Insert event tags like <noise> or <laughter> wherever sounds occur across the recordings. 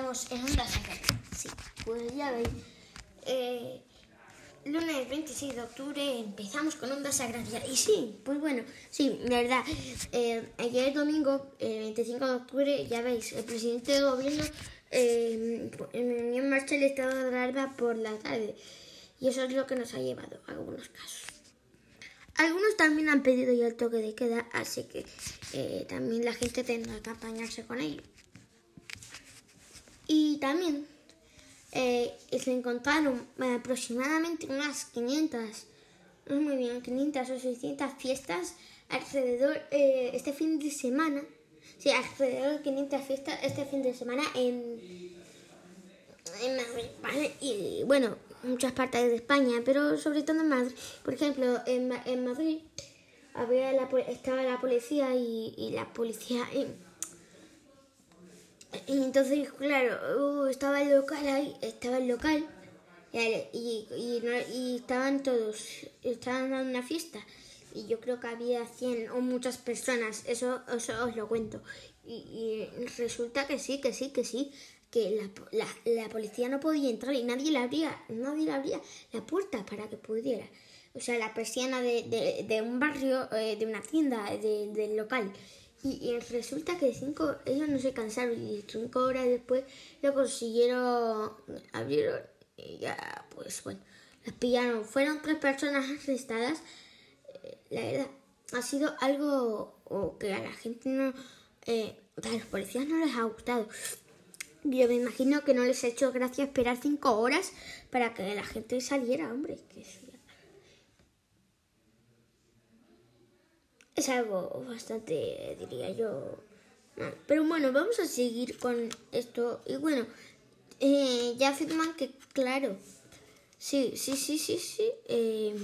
estamos en. Sí, pues ya veis. Eh, lunes 26 de octubre empezamos con Onda Sagraria. Y sí, pues bueno, sí, verdad. Eh, ayer domingo, eh, 25 de octubre, ya veis, el presidente del gobierno eh, en marcha el estado de alarma por la tarde. Y eso es lo que nos ha llevado a algunos casos. Algunos también han pedido ya el toque de queda, así que eh, también la gente tendrá que apañarse con ello. Y también eh, se encontraron aproximadamente unas 500, no muy bien, 500 o 600 fiestas alrededor eh, este fin de semana. Sí, alrededor de 500 fiestas este fin de semana en, en Madrid. Y bueno, muchas partes de España, pero sobre todo en Madrid. Por ejemplo, en, en Madrid había la, estaba la policía y, y la policía... y entonces, claro, uh, estaba el local ahí, estaba el local y, y, estaban todos, estaban dando una fiesta. Y yo creo que había 100 o muchas personas, eso, eso os lo cuento. Y, resulta que sí, que sí, que sí, que la, la, la policía no podía entrar y nadie le abría, nadie le abría la puerta para que pudiera. O sea, la persiana de, de, de un barrio, eh, de una tienda, de- del local. Y, resulta que cinco, ellos no se cansaron y cinco horas después lo consiguieron, abrieron y ya, pues bueno, las pillaron. Fueron tres personas arrestadas. Eh, La verdad, ha sido algo o que a la gente no, eh, a los policías no les ha gustado. Yo me imagino que no les ha hecho gracia esperar cinco horas para que la gente saliera, hombre. Que sí. Es algo bastante, diría yo. Pero bueno, vamos a seguir con esto. Y bueno, eh, ya afirman que, claro, sí, sí, sí, sí, sí. eh,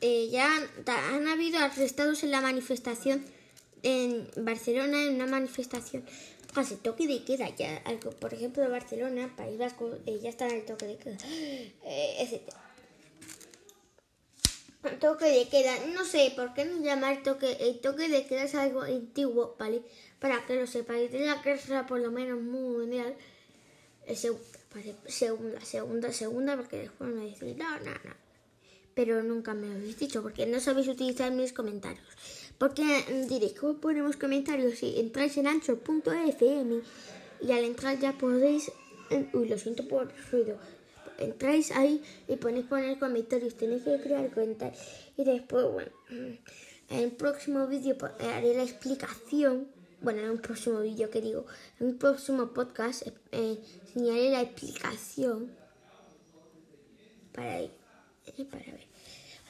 eh, ya han, habido arrestados en la manifestación en Barcelona, en una manifestación. Hace toque de queda ya, por ejemplo, Barcelona, País Vasco, eh, ya está en el toque de queda, <gasps> eh, toque de queda. No sé por qué no llamar toque. El toque de queda es algo antiguo, ¿vale? Para que lo sepáis. De la guerra, por lo menos mundial. eh, seg- vale, segunda, segunda, segunda, porque después me decís, no, no, no. Pero nunca me lo habéis dicho, porque no sabéis utilizar mis comentarios. Porque mm, diréis, ¿cómo ponemos comentarios? Si entráis en ancho.fm y al entrar ya podéis. eh, Uy, lo siento por el ruido entráis ahí y ponéis poner comentarios, tenéis que crear cuentas y después, bueno, en el próximo vídeo po- haré la explicación, bueno, en un próximo vídeo que digo, en un próximo podcast eh, enseñaré la explicación para eh, para ver.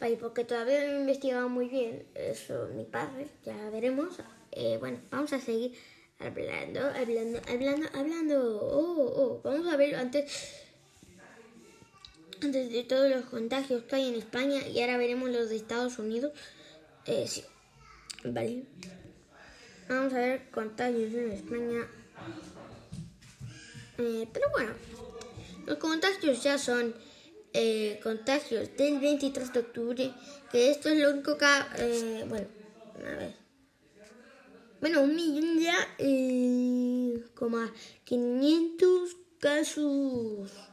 Vale, porque todavía no he investigado muy bien eso, mi padre, ya veremos. Eh, bueno, vamos a seguir hablando, hablando, hablando, hablando. Oh, oh, vamos a ver antes antes de todos los contagios que hay en España y ahora veremos los de Estados Unidos. Eh, sí, vale. Vamos a ver contagios en España. Eh, pero bueno, los contagios ya son eh, contagios del 23 de octubre, que esto es lo único que... eh, bueno, a ver. Bueno, un millón ya, eh, como a 500 casos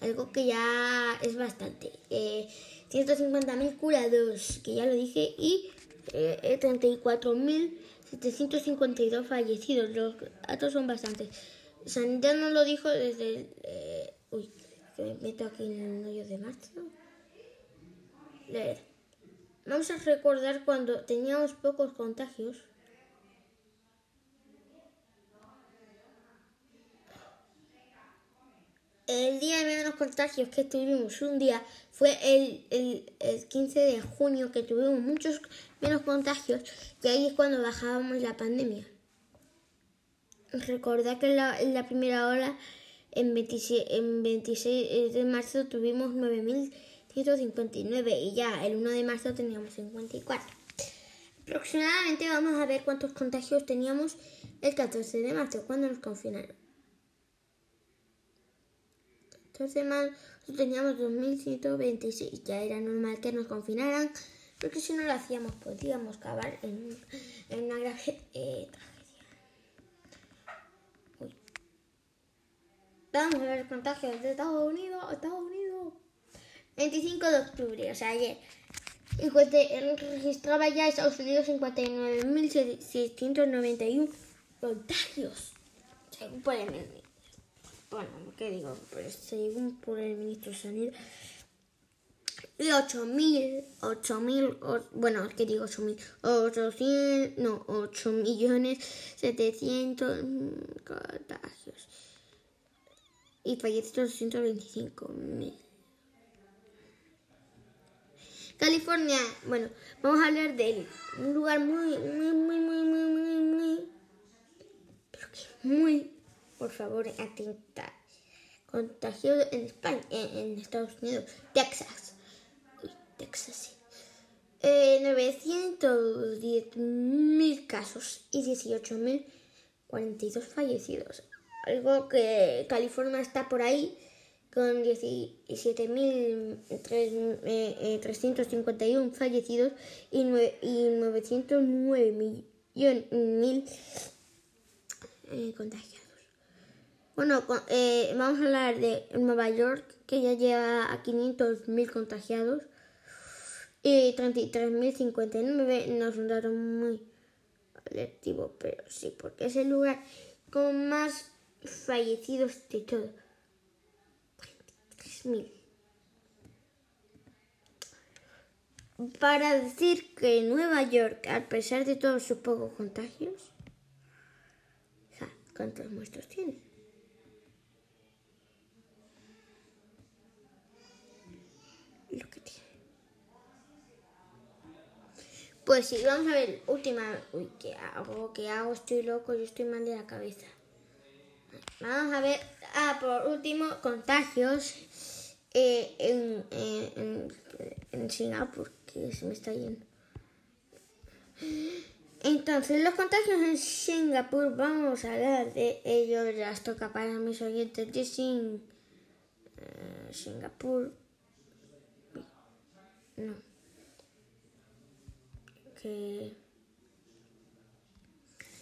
algo que ya es bastante. Eh, 150.000 curados, que ya lo dije, y eh, 34.752 fallecidos. Los datos son bastantes. Sanidad no lo dijo desde eh, uy, que me meto aquí en el hoyo de marzo. Leer. Vamos a recordar cuando teníamos pocos contagios. El día de menos contagios que tuvimos un día fue el, el, el 15 de junio que tuvimos muchos menos contagios y ahí es cuando bajábamos la pandemia. Recordad que en la, primera hora, en 26, en 26 de marzo, tuvimos 9.159 y ya el 1 de marzo teníamos 54. Aproximadamente vamos a ver cuántos contagios teníamos el 14 de marzo, cuando nos confinaron semanas teníamos 2.126. Ya era normal que nos confinaran, porque si no lo hacíamos pues podíamos acabar en, una gran eh, tragedia. Uy. Vamos a ver contagios de Estados Unidos, Estados Unidos. 25 de octubre, o sea, ayer. Él eh, registraba ya Estados Unidos 59.691 contagios, según pueden bueno, ¿qué digo? Pues según por el ministro de Sanidad. Y 8.000, 8.000, bueno, ¿qué digo? 8.000, 800, no, 8 millones 700 contagios. Y fallecidos 125.000. California, bueno, vamos a hablar de un lugar muy, muy, muy, muy, muy, muy, muy, pero que muy, por favor, atenta, contagioso en España, en, Estados Unidos, Texas, Texas, sí. Eh, 910.000 casos y 18.052 fallecidos. Algo que California está por ahí con 17.351 eh, eh, fallecidos y, 909 mil eh, contagiados. Bueno, vamos a hablar de Nueva York, que ya lleva a 500.000 contagiados y 33.059. No es un dato muy colectivo, pero sí, porque es el lugar con más fallecidos de todo. Para decir que Nueva York, a pesar de todos sus pocos contagios, ¿cuántos muertos tiene? Lo que tiene. Pues sí, vamos a ver, última. Uy, ¿qué hago? ¿Qué hago? Estoy loco, yo estoy mal de la cabeza. Vamos a ver, ah, por último, contagios eh, en, Singapur, que se me está yendo. Entonces, los contagios en Singapur, vamos a hablar de ellos, las toca para mis oyentes de eh, Singapur. No. Que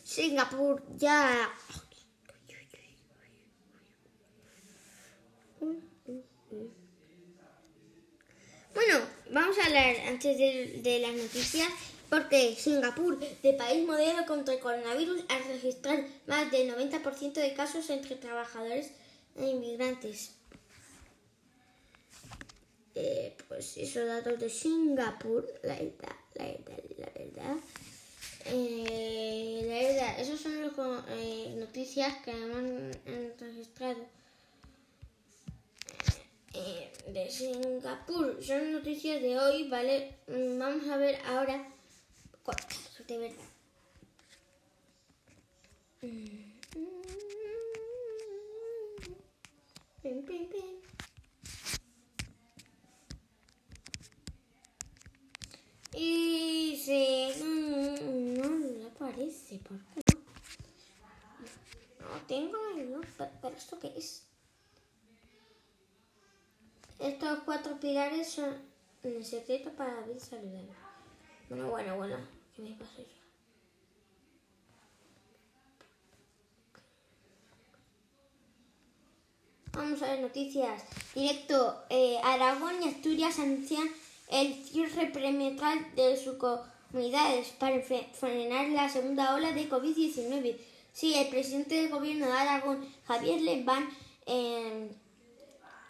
Singapur ya Bueno, vamos a hablar antes de, las noticias porque Singapur, de país modelo contra el coronavirus, ha registrado más del 90% de casos entre trabajadores e inmigrantes. Pues esos datos de Singapur, la verdad, la verdad, la verdad. Eh, la verdad, esas son las eh, noticias que han registrado eh, de Singapur. Son noticias de hoy, ¿vale? Mm, vamos a ver ahora de verdad. Y se... No le aparece, ¿por qué no? No tengo... No, pero ¿esto qué es? Estos cuatro pilares son el secreto para vivir saludable. Bueno, bueno, bueno. ¿Qué me pasa yo? Vamos a ver noticias. Directo. Eh, Aragón y Asturias anuncian el cierre perimetral de sus comunidades para frenar la segunda ola de COVID-19. Sí, el presidente del gobierno de Aragón, Javier Leván, eh,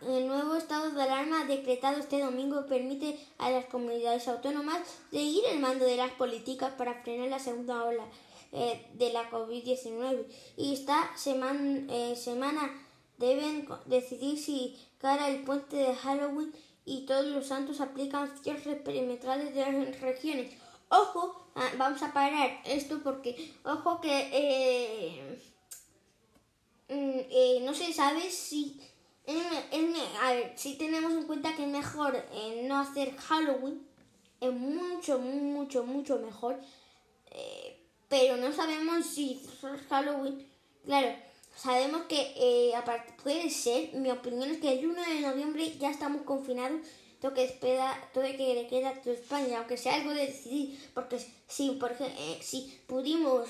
el nuevo estado de alarma decretado este domingo permite a las comunidades autónomas seguir el mando de las políticas para frenar la segunda ola eh, de la COVID-19 y esta semana, eh, semana deben decidir si cara el puente de Halloween y todos los santos aplican cierres perimetrales de las regiones. Ojo, ah, vamos a parar esto porque, ojo que eh, mm, no se sabe si si tenemos en cuenta que es mejor eh, no hacer Halloween, es mucho, mucho, mucho mejor. Eh, pero no sabemos si Halloween, claro, sabemos que eh, aparte, puede ser, mi opinión es que el 1 de noviembre ya estamos confinados, todo que espera, todo que le queda a España, aunque sea algo de decidir, porque si, por ejemplo, si pudimos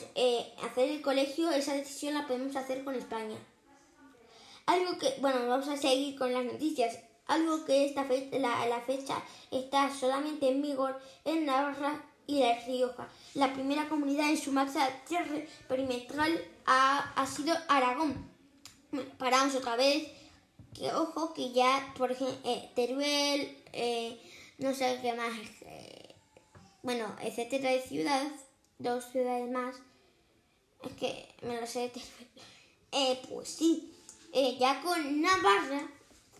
hacer el colegio, esa decisión la podemos hacer con España. Algo que, bueno, vamos a seguir con las noticias. Algo que esta la, la fecha está solamente en vigor en Navarra y La Rioja. La primera comunidad en sumarse al cierre perimetral ha, ha sido Aragón. paramos otra vez. Que ojo, que ya, por ejemplo, eh, Teruel, eh, no sé qué más, eh, bueno, etcétera de ciudad, dos ciudades más. Es que me lo sé. Eh, pues sí, ya con Navarra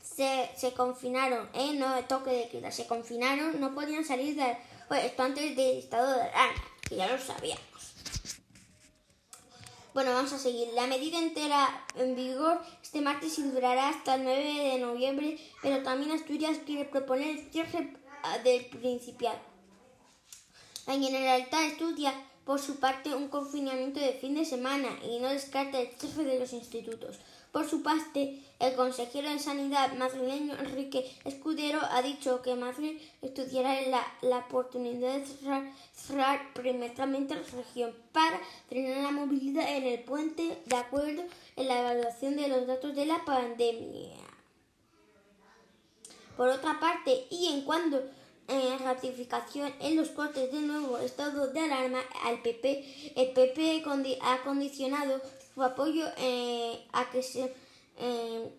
se, se confinaron, eh, no toque de queda, se confinaron, no podían salir de pues, esto antes del estado de alarma, que ya lo sabíamos. Bueno, vamos a seguir. La medida entera en vigor este martes y durará hasta el 9 de noviembre, pero también Asturias quiere proponer el cierre ah, del Principado. La Generalitat estudia por su parte un confinamiento de fin de semana y no descarta el cierre de los institutos. Por su parte, el consejero de Sanidad madrileño Enrique Escudero ha dicho que Madrid estudiará la, la oportunidad de cerrar, cerrar perimetralmente la región para frenar la movilidad en el puente de acuerdo en la evaluación de los datos de la pandemia. Por otra parte, y en cuanto en ratificación en los cortes del nuevo estado de alarma al PP, el PP ha condicionado su apoyo eh, a que se eh,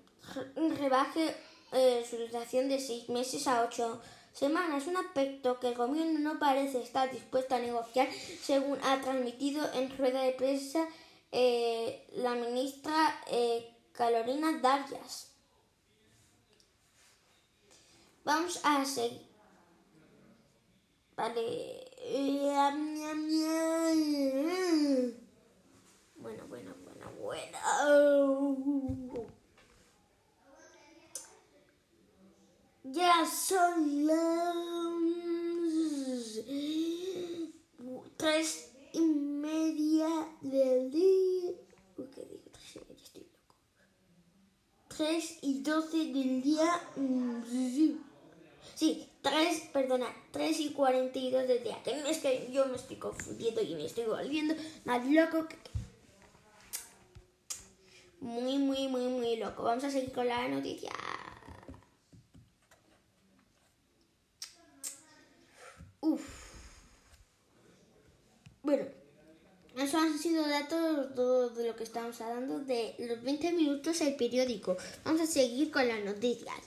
rebaje eh, su duración de seis meses a ocho semanas, un aspecto que el gobierno no parece estar dispuesto a negociar, según ha transmitido en rueda de prensa la ministra Carolina Darias. Vamos a seguir. Vale. Ya son las tres y media del día. ¿Qué digo? Tres y media, estoy loco. Tres y doce del día. Sí, 3, perdona, 3 y 42 del día. Que es que yo me estoy confundiendo y me estoy volviendo más loco que... Muy, muy, muy, muy loco. Vamos a seguir con la noticia. Uf. Bueno, eso han sido datos de lo que estamos hablando de los 20 minutos el periódico. Vamos a seguir con las noticias.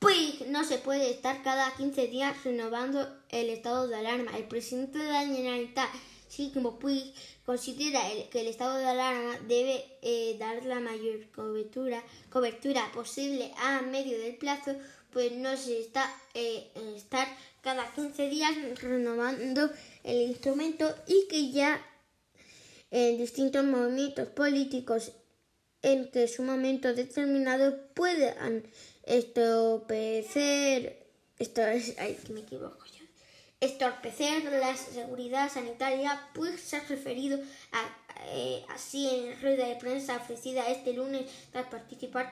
Pues no se puede estar cada 15 días renovando el estado de alarma. El presidente de la Generalitat, Sigmo Puig, considera que el estado de alarma debe eh, dar la mayor cobertura, cobertura posible a medio del plazo, pues no se está eh, estar cada 15 días renovando el instrumento y que ya en distintos movimientos políticos en que su momento determinado puedan estropecer, esto ay, me equivoco yo, estorpecer la seguridad sanitaria, pues se ha referido a, eh, así en rueda de prensa ofrecida este lunes tras participar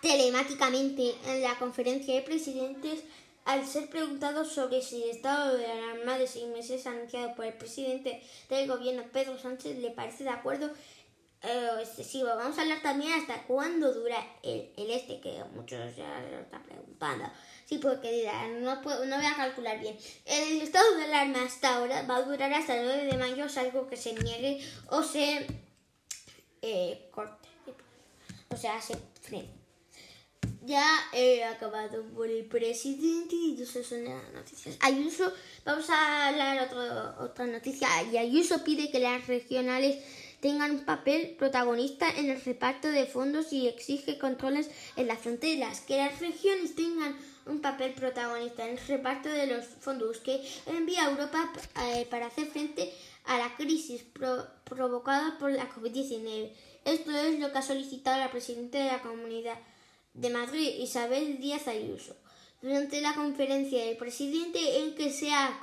telemáticamente en la conferencia de presidentes al ser preguntado sobre si el estado de alarma de seis meses anunciado por el presidente del gobierno Pedro Sánchez le parece de acuerdo eh, excesivo. Vamos a hablar también hasta cuándo dura el, el este, que muchos ya lo están preguntando. Sí, porque no, puedo, no voy a calcular bien. El estado de alarma hasta ahora va a durar hasta el 9 de mayo, salvo que se niegue o se eh, corte. O sea, se frene. Ya he acabado por el presidente y esas son las noticias. Ayuso, vamos a hablar otro, otra noticia. Y Ayuso pide que las regionales tengan un papel protagonista en el reparto de fondos y exige controles en las fronteras, que las regiones tengan un papel protagonista en el reparto de los fondos que envía Europa eh, para hacer frente a la crisis provocada por la COVID-19. Esto es lo que ha solicitado la presidenta de la Comunidad de Madrid, Isabel Díaz Ayuso, durante la conferencia del presidente en que se ha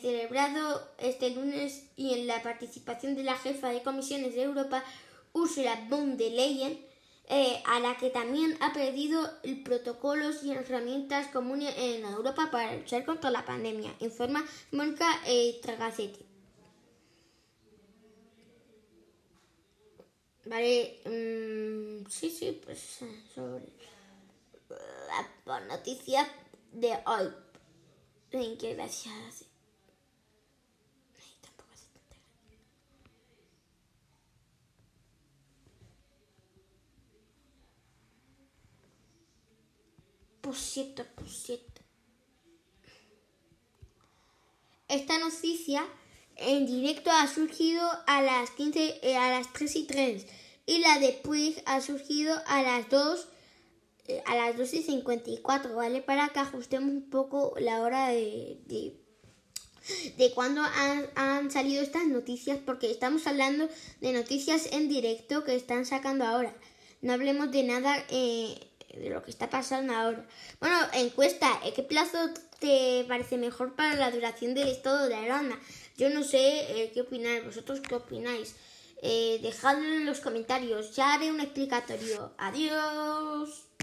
celebrado este lunes y en la participación de la jefa de comisiones de Europa, Ursula von der Leyen, eh, a la que también ha pedido protocolos y herramientas comunes en Europa para luchar contra la pandemia, informa Mónica eh. Vale, mm, sí, sí, pues sobre la noticia de hoy. Qué gracias. Ay, tampoco hace tanta gracia. Por cierto. Esta noticia en directo ha surgido a las 15, eh, a las 3 y 3 y la de Puig ha surgido a las 2 eh, a las 2 y 54, ¿vale? Para que ajustemos un poco la hora de, de, de cuando han, han, salido estas noticias, porque estamos hablando de noticias en directo que están sacando ahora. No hablemos de nada eh, de lo que está pasando ahora. Bueno, encuesta, ¿qué plazo te parece mejor para la duración del estado de alarma? Yo no sé eh, qué opináis, vosotros qué opináis. Eh, dejadlo en los comentarios, ya haré un explicatorio. Adiós.